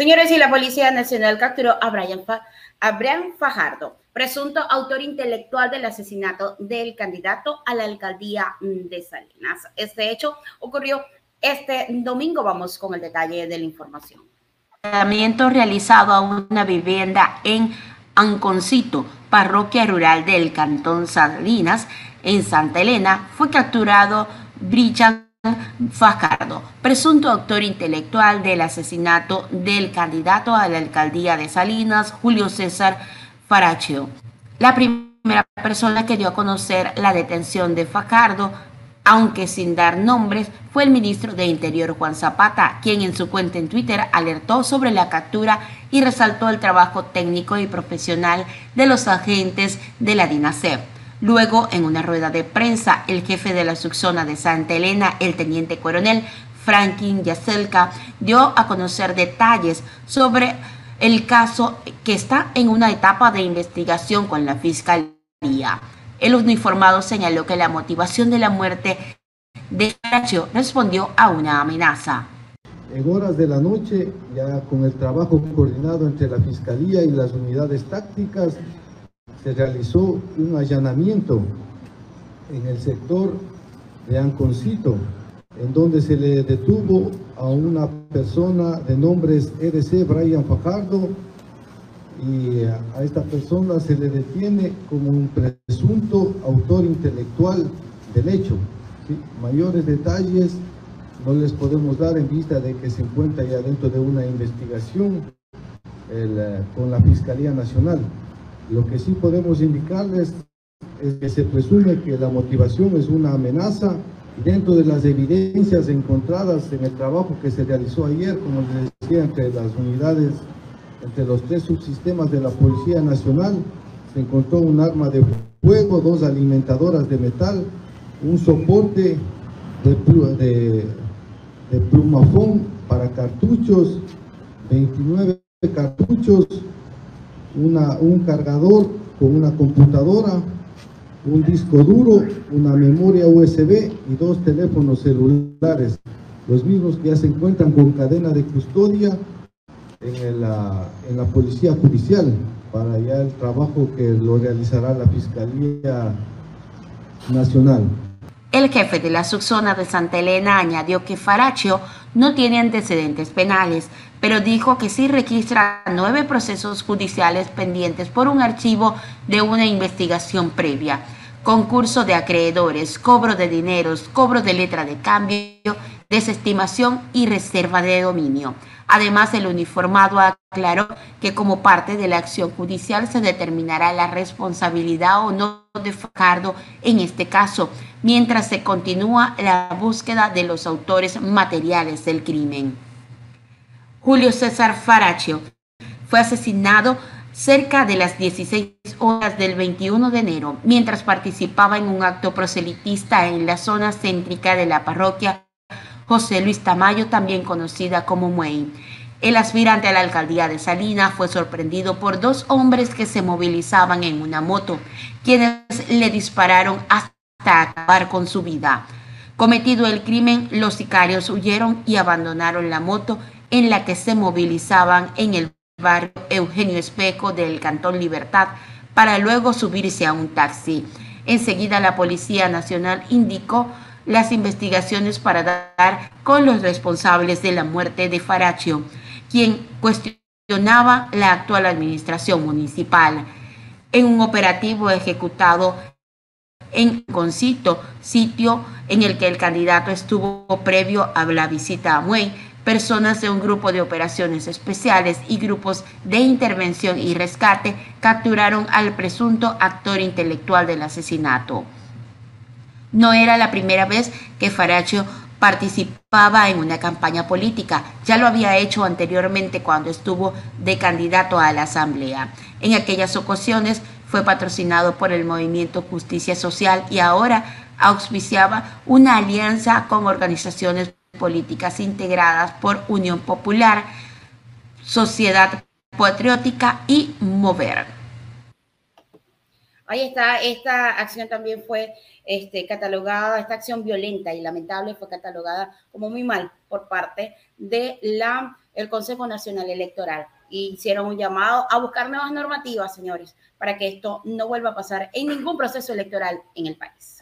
Señores, y la Policía Nacional capturó a Brian, Fajardo, presunto autor intelectual del asesinato del candidato a la alcaldía de Salinas. Este hecho ocurrió este domingo. Vamos con el detalle de la información. realizado a una vivienda en Anconcito, parroquia rural del Cantón Salinas, en Santa Elena, fue capturado Brian Fajardo, presunto autor intelectual del asesinato del candidato a la alcaldía de Salinas, Julio César Farachio. La primera persona que dio a conocer la detención de Fajardo, aunque sin dar nombres, fue el ministro de Interior Juan Zapata, quien en su cuenta en Twitter alertó sobre la captura y resaltó el trabajo técnico y profesional de los agentes de la DINASEP. Luego, en una rueda de prensa, el jefe de la subzona de Santa Elena, el teniente coronel Franklin Yaselka, dio a conocer detalles sobre el caso que está en una etapa de investigación con la Fiscalía. El uniformado señaló que la motivación de la muerte de Caracho respondió a una amenaza. En horas de la noche, ya con el trabajo coordinado entre la Fiscalía y las unidades tácticas, se realizó un allanamiento en el sector de Anconcito, en donde se le detuvo a una persona de nombres EDC Brian Fajardo y a esta persona se le detiene como un presunto autor intelectual del hecho. Mayores detalles no les podemos dar en vista de que se encuentra ya dentro de una investigación eh, con la Fiscalía Nacional. Lo que sí podemos indicarles es que se presume que la motivación es una amenaza dentro de las evidencias encontradas en el trabajo que se realizó ayer, como les decía, entre las unidades, entre los tres subsistemas de la Policía Nacional, se encontró un arma de fuego, dos alimentadoras de metal, un soporte de, de plumafón para cartuchos, 29 cartuchos, un cargador con una computadora, un disco duro, una memoria USB y dos teléfonos celulares, los mismos que ya se encuentran con cadena de custodia en la, en la Policía Judicial para ya el trabajo que lo realizará la Fiscalía Nacional. El jefe de la subzona de Santa Elena añadió que Faracho no tiene antecedentes penales, pero dijo que sí registra nueve procesos judiciales pendientes por un archivo de una investigación previa, concurso de acreedores, cobro de dineros, cobro de letra de cambio, desestimación y reserva de dominio. Además, el uniformado aclaró que como parte de la acción judicial se determinará la responsabilidad o no de Fajardo en este caso, mientras se continúa la búsqueda de los autores materiales del crimen. Julio César Faracho fue asesinado cerca de las 16 horas del 21 de enero, mientras participaba en un acto proselitista en la zona céntrica de la parroquia José Luis Tamayo, también conocida como Muey. El aspirante a la alcaldía de Salinas fue sorprendido por dos hombres que se movilizaban en una moto, quienes le dispararon hasta acabar con su vida. Cometido el crimen, los sicarios huyeron y abandonaron la moto en la que se movilizaban en el barrio Eugenio Espejo del Cantón Libertad para luego subirse a un taxi. Enseguida la Policía Nacional indicó las investigaciones para dar con los responsables de la muerte de Faracho, quien cuestionaba la actual administración municipal. En un operativo ejecutado en Concito, sitio en el que el candidato estuvo previo a la visita a Muey, personas de un grupo de operaciones especiales y grupos de intervención y rescate capturaron al presunto actor intelectual del asesinato. No era la primera vez que Faracho participaba en una campaña política. Ya lo había hecho anteriormente cuando estuvo de candidato a la Asamblea. En aquellas ocasiones fue patrocinado por el movimiento Justicia Social y ahora auspiciaba una alianza con organizaciones políticas integradas por Unión Popular, Sociedad Patriótica y Mover. Ahí está, esta acción también fue este, catalogada, esta acción violenta y lamentable fue catalogada como muy mal por parte de Consejo Nacional Electoral. Y hicieron un llamado a buscar nuevas normativas, señores, para que esto no vuelva a pasar en ningún proceso electoral en el país.